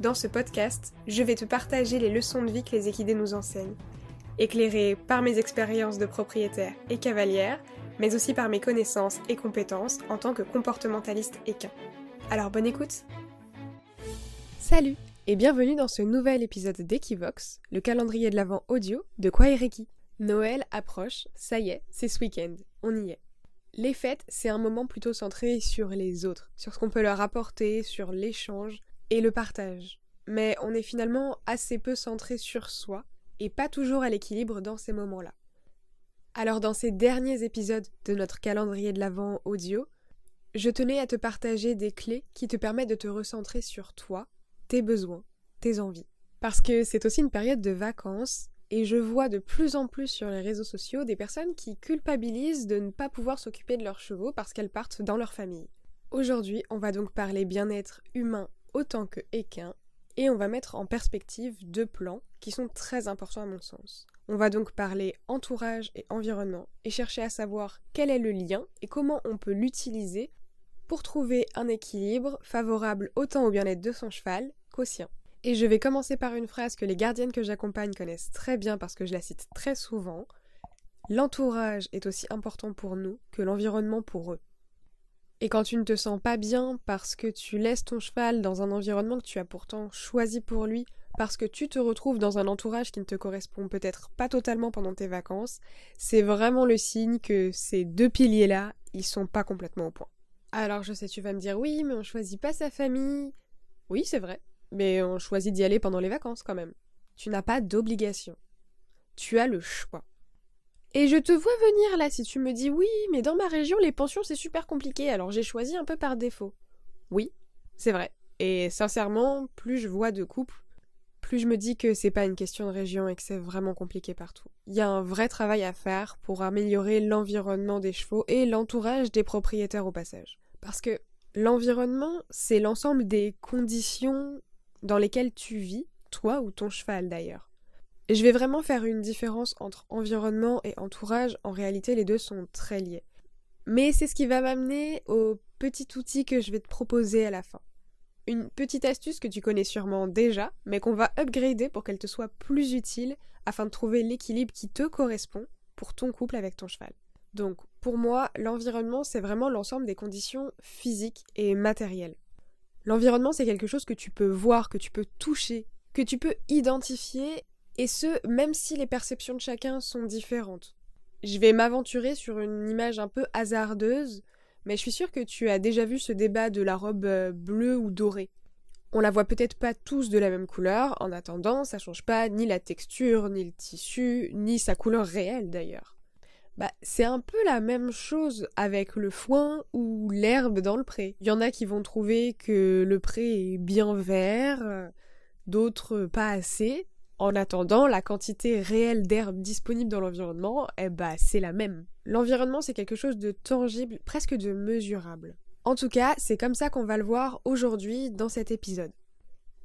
dans ce podcast, je vais te partager les leçons de vie que les équidés nous enseignent, éclairées par mes expériences de propriétaire et cavalière, mais aussi par mes connaissances et compétences en tant que comportementaliste équin. Alors bonne écoute Salut et bienvenue dans ce nouvel épisode d'Equivox, le calendrier de l'avant audio de Kwaireki. Noël approche, ça y est, c'est ce week-end, on y est. Les fêtes, c'est un moment plutôt centré sur les autres, sur ce qu'on peut leur apporter, sur l'échange, le partage. Mais on est finalement assez peu centré sur soi et pas toujours à l'équilibre dans ces moments-là. Alors dans ces derniers épisodes de notre calendrier de l'Avent audio, je tenais à te partager des clés qui te permettent de te recentrer sur toi, tes besoins, tes envies. Parce que c'est aussi une période de vacances et je vois de plus en plus sur les réseaux sociaux des personnes qui culpabilisent de ne pas pouvoir s'occuper de leurs chevaux parce qu'elles partent dans leur famille. Aujourd'hui, on va donc parler bien-être humain autant que équin, et on va mettre en perspective deux plans qui sont très importants à mon sens. On va donc parler entourage et environnement et chercher à savoir quel est le lien et comment on peut l'utiliser pour trouver un équilibre favorable autant au bien-être de son cheval qu'au sien. Et je vais commencer par une phrase que les gardiennes que j'accompagne connaissent très bien parce que je la cite très souvent. L'entourage est aussi important pour nous que l'environnement pour eux. Et quand tu ne te sens pas bien parce que tu laisses ton cheval dans un environnement que tu as pourtant choisi pour lui, parce que tu te retrouves dans un entourage qui ne te correspond peut-être pas totalement pendant tes vacances, c'est vraiment le signe que ces deux piliers-là, ils sont pas complètement au point. Alors je sais, tu vas me dire oui, mais on choisit pas sa famille. Oui, c'est vrai, mais on choisit d'y aller pendant les vacances quand même. Tu n'as pas d'obligation. Tu as le choix. Et je te vois venir là si tu me dis oui, mais dans ma région les pensions c'est super compliqué, alors j'ai choisi un peu par défaut. Oui, c'est vrai. Et sincèrement, plus je vois de couples, plus je me dis que c'est pas une question de région et que c'est vraiment compliqué partout. Il y a un vrai travail à faire pour améliorer l'environnement des chevaux et l'entourage des propriétaires au passage. Parce que l'environnement, c'est l'ensemble des conditions dans lesquelles tu vis, toi ou ton cheval d'ailleurs. Je vais vraiment faire une différence entre environnement et entourage. En réalité, les deux sont très liés. Mais c'est ce qui va m'amener au petit outil que je vais te proposer à la fin. Une petite astuce que tu connais sûrement déjà, mais qu'on va upgrader pour qu'elle te soit plus utile afin de trouver l'équilibre qui te correspond pour ton couple avec ton cheval. Donc, pour moi, l'environnement, c'est vraiment l'ensemble des conditions physiques et matérielles. L'environnement, c'est quelque chose que tu peux voir, que tu peux toucher, que tu peux identifier et ce, même si les perceptions de chacun sont différentes. Je vais m'aventurer sur une image un peu hasardeuse, mais je suis sûre que tu as déjà vu ce débat de la robe euh, bleue ou dorée. On la voit peut-être pas tous de la même couleur, en attendant, ça change pas ni la texture, ni le tissu, ni sa couleur réelle d'ailleurs. Bah, c'est un peu la même chose avec le foin ou l'herbe dans le pré. Il y en a qui vont trouver que le pré est bien vert, d'autres pas assez, en attendant, la quantité réelle d'herbe disponible dans l'environnement, eh bah, c'est la même. L'environnement, c'est quelque chose de tangible, presque de mesurable. En tout cas, c'est comme ça qu'on va le voir aujourd'hui dans cet épisode.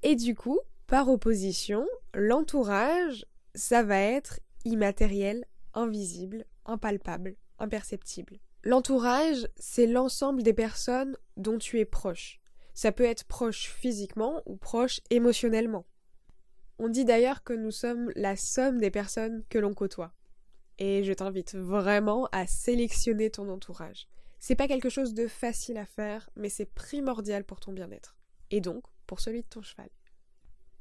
Et du coup, par opposition, l'entourage, ça va être immatériel, invisible, impalpable, imperceptible. L'entourage, c'est l'ensemble des personnes dont tu es proche. Ça peut être proche physiquement ou proche émotionnellement. On dit d'ailleurs que nous sommes la somme des personnes que l'on côtoie. Et je t'invite vraiment à sélectionner ton entourage. C'est pas quelque chose de facile à faire, mais c'est primordial pour ton bien-être. Et donc, pour celui de ton cheval.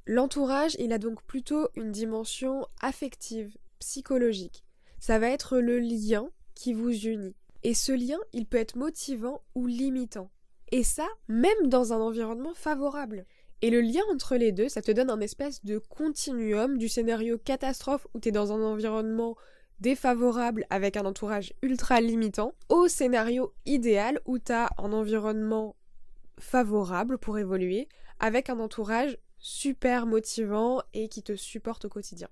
L'entourage, il a donc plutôt une dimension affective, psychologique. Ça va être le lien qui vous unit. Et ce lien, il peut être motivant ou limitant. Et ça, même dans un environnement favorable. Et le lien entre les deux, ça te donne un espèce de continuum du scénario catastrophe où t'es dans un environnement défavorable avec un entourage ultra limitant au scénario idéal où t'as un environnement favorable pour évoluer avec un entourage super motivant et qui te supporte au quotidien.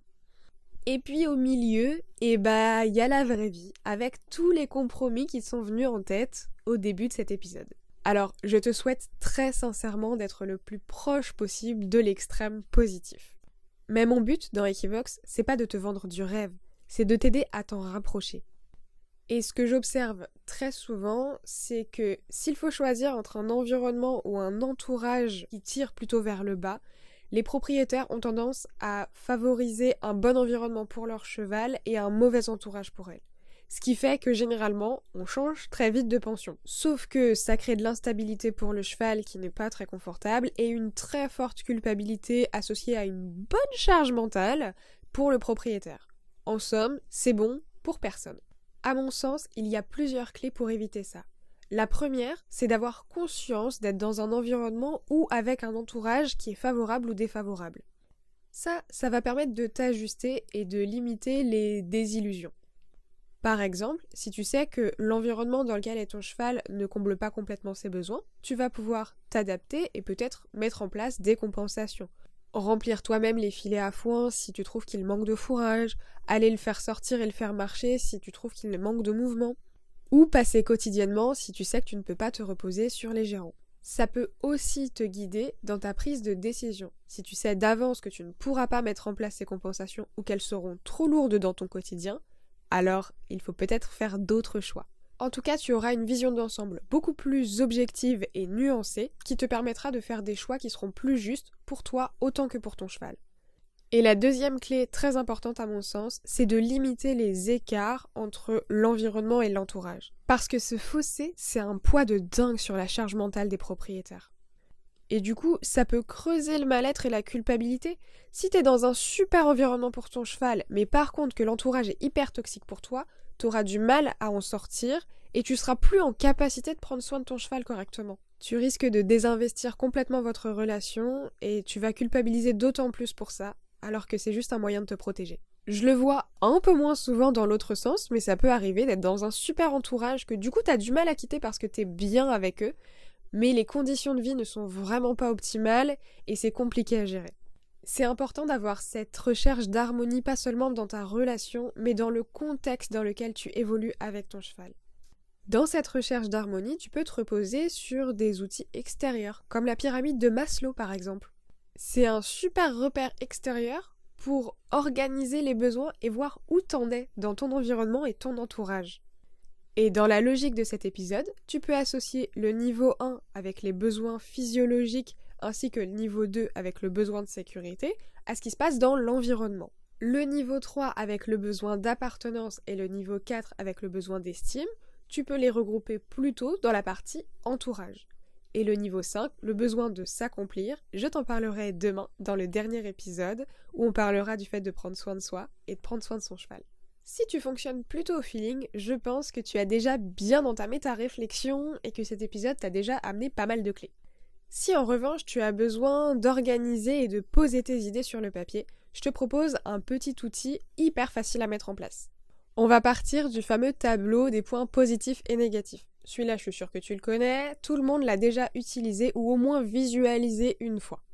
Et puis au milieu, eh bah, il y a la vraie vie, avec tous les compromis qui sont venus en tête au début de cet épisode. Alors, je te souhaite très sincèrement d'être le plus proche possible de l'extrême positif. Mais mon but dans Equivox, c'est pas de te vendre du rêve, c'est de t'aider à t'en rapprocher. Et ce que j'observe très souvent, c'est que s'il faut choisir entre un environnement ou un entourage qui tire plutôt vers le bas, les propriétaires ont tendance à favoriser un bon environnement pour leur cheval et un mauvais entourage pour elle. Ce qui fait que généralement, on change très vite de pension. Sauf que ça crée de l'instabilité pour le cheval qui n'est pas très confortable et une très forte culpabilité associée à une bonne charge mentale pour le propriétaire. En somme, c'est bon pour personne. À mon sens, il y a plusieurs clés pour éviter ça. La première, c'est d'avoir conscience d'être dans un environnement ou avec un entourage qui est favorable ou défavorable. Ça, ça va permettre de t'ajuster et de limiter les désillusions. Par exemple, si tu sais que l'environnement dans lequel est ton cheval ne comble pas complètement ses besoins, tu vas pouvoir t'adapter et peut-être mettre en place des compensations. Remplir toi-même les filets à foin si tu trouves qu'il manque de fourrage, aller le faire sortir et le faire marcher si tu trouves qu'il manque de mouvement ou passer quotidiennement si tu sais que tu ne peux pas te reposer sur les gérants. Ça peut aussi te guider dans ta prise de décision. Si tu sais d'avance que tu ne pourras pas mettre en place ces compensations ou qu'elles seront trop lourdes dans ton quotidien, alors il faut peut-être faire d'autres choix. En tout cas, tu auras une vision d'ensemble beaucoup plus objective et nuancée qui te permettra de faire des choix qui seront plus justes pour toi autant que pour ton cheval. Et la deuxième clé très importante à mon sens, c'est de limiter les écarts entre l'environnement et l'entourage. Parce que ce fossé, c'est un poids de dingue sur la charge mentale des propriétaires. Et du coup, ça peut creuser le mal-être et la culpabilité. Si t'es dans un super environnement pour ton cheval, mais par contre que l'entourage est hyper toxique pour toi, t'auras du mal à en sortir et tu seras plus en capacité de prendre soin de ton cheval correctement. Tu risques de désinvestir complètement votre relation et tu vas culpabiliser d'autant plus pour ça alors que c'est juste un moyen de te protéger. Je le vois un peu moins souvent dans l'autre sens, mais ça peut arriver d'être dans un super entourage que du coup t'as du mal à quitter parce que t'es bien avec eux, mais les conditions de vie ne sont vraiment pas optimales et c'est compliqué à gérer. C'est important d'avoir cette recherche d'harmonie pas seulement dans ta relation, mais dans le contexte dans lequel tu évolues avec ton cheval. Dans cette recherche d'harmonie, tu peux te reposer sur des outils extérieurs, comme la pyramide de Maslow par exemple. C'est un super repère extérieur pour organiser les besoins et voir où t'en es dans ton environnement et ton entourage. Et dans la logique de cet épisode, tu peux associer le niveau 1 avec les besoins physiologiques ainsi que le niveau 2 avec le besoin de sécurité à ce qui se passe dans l'environnement. Le niveau 3 avec le besoin d'appartenance et le niveau 4 avec le besoin d'estime, tu peux les regrouper plutôt dans la partie entourage. Et le niveau 5, le besoin de s'accomplir, je t'en parlerai demain dans le dernier épisode où on parlera du fait de prendre soin de soi et de prendre soin de son cheval. Si tu fonctionnes plutôt au feeling, je pense que tu as déjà bien entamé ta réflexion et que cet épisode t'a déjà amené pas mal de clés. Si en revanche tu as besoin d'organiser et de poser tes idées sur le papier, je te propose un petit outil hyper facile à mettre en place. On va partir du fameux tableau des points positifs et négatifs. Celui-là, je suis sûre que tu le connais, tout le monde l'a déjà utilisé ou au moins visualisé une fois.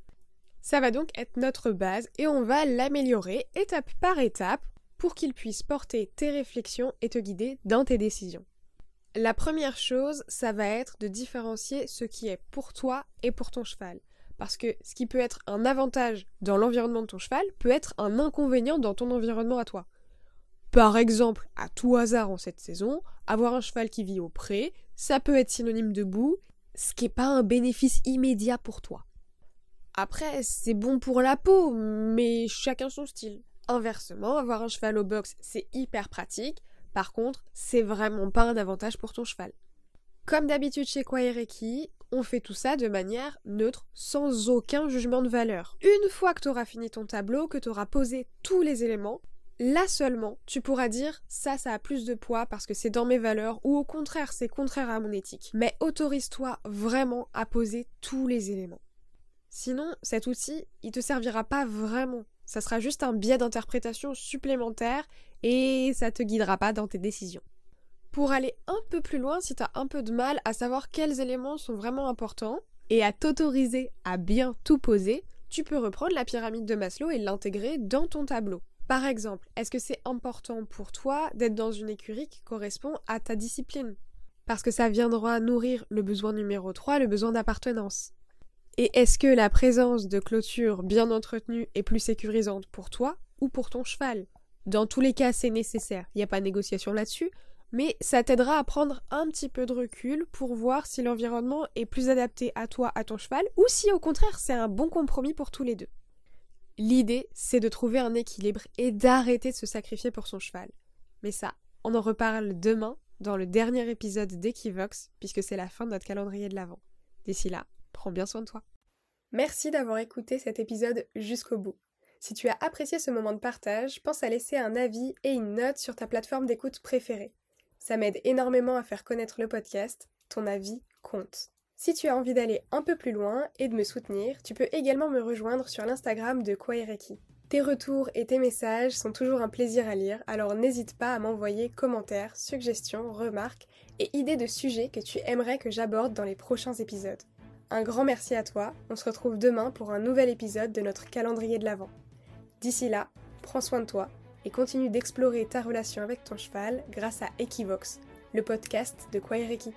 Ça va donc être notre base et on va l'améliorer étape par étape pour qu'il puisse porter tes réflexions et te guider dans tes décisions. La première chose, ça va être de différencier ce qui est pour toi et pour ton cheval. Parce que ce qui peut être un avantage dans l'environnement de ton cheval peut être un inconvénient dans ton environnement à toi. Par exemple, à tout hasard en cette saison, avoir un cheval qui vit au pré, ça peut être synonyme de boue, ce qui n'est pas un bénéfice immédiat pour toi. Après, c'est bon pour la peau, mais chacun son style. Inversement, avoir un cheval au box, c'est hyper pratique. Par contre, c'est vraiment pas un avantage pour ton cheval. Comme d'habitude chez Kwaereki, on fait tout ça de manière neutre, sans aucun jugement de valeur. Une fois que tu auras fini ton tableau, que tu auras posé tous les éléments, Là seulement, tu pourras dire ça, ça a plus de poids parce que c'est dans mes valeurs ou au contraire, c'est contraire à mon éthique. Mais autorise-toi vraiment à poser tous les éléments. Sinon, cet outil, il te servira pas vraiment. Ça sera juste un biais d'interprétation supplémentaire et ça te guidera pas dans tes décisions. Pour aller un peu plus loin, si tu as un peu de mal à savoir quels éléments sont vraiment importants et à t'autoriser à bien tout poser, tu peux reprendre la pyramide de Maslow et l'intégrer dans ton tableau. Par exemple, est-ce que c'est important pour toi d'être dans une écurie qui correspond à ta discipline? Parce que ça viendra nourrir le besoin numéro 3, le besoin d'appartenance. Et est-ce que la présence de clôture bien entretenue est plus sécurisante pour toi ou pour ton cheval? Dans tous les cas, c'est nécessaire, il n'y a pas de négociation là-dessus, mais ça t'aidera à prendre un petit peu de recul pour voir si l'environnement est plus adapté à toi, à ton cheval, ou si au contraire c'est un bon compromis pour tous les deux. L'idée, c'est de trouver un équilibre et d'arrêter de se sacrifier pour son cheval. Mais ça, on en reparle demain dans le dernier épisode d'Equivox, puisque c'est la fin de notre calendrier de l'Avent. D'ici là, prends bien soin de toi. Merci d'avoir écouté cet épisode jusqu'au bout. Si tu as apprécié ce moment de partage, pense à laisser un avis et une note sur ta plateforme d'écoute préférée. Ça m'aide énormément à faire connaître le podcast, ton avis compte. Si tu as envie d'aller un peu plus loin et de me soutenir, tu peux également me rejoindre sur l'Instagram de Kwaireki. Tes retours et tes messages sont toujours un plaisir à lire, alors n'hésite pas à m'envoyer commentaires, suggestions, remarques et idées de sujets que tu aimerais que j'aborde dans les prochains épisodes. Un grand merci à toi, on se retrouve demain pour un nouvel épisode de notre calendrier de l'Avent. D'ici là, prends soin de toi et continue d'explorer ta relation avec ton cheval grâce à Equivox, le podcast de Kwaireki.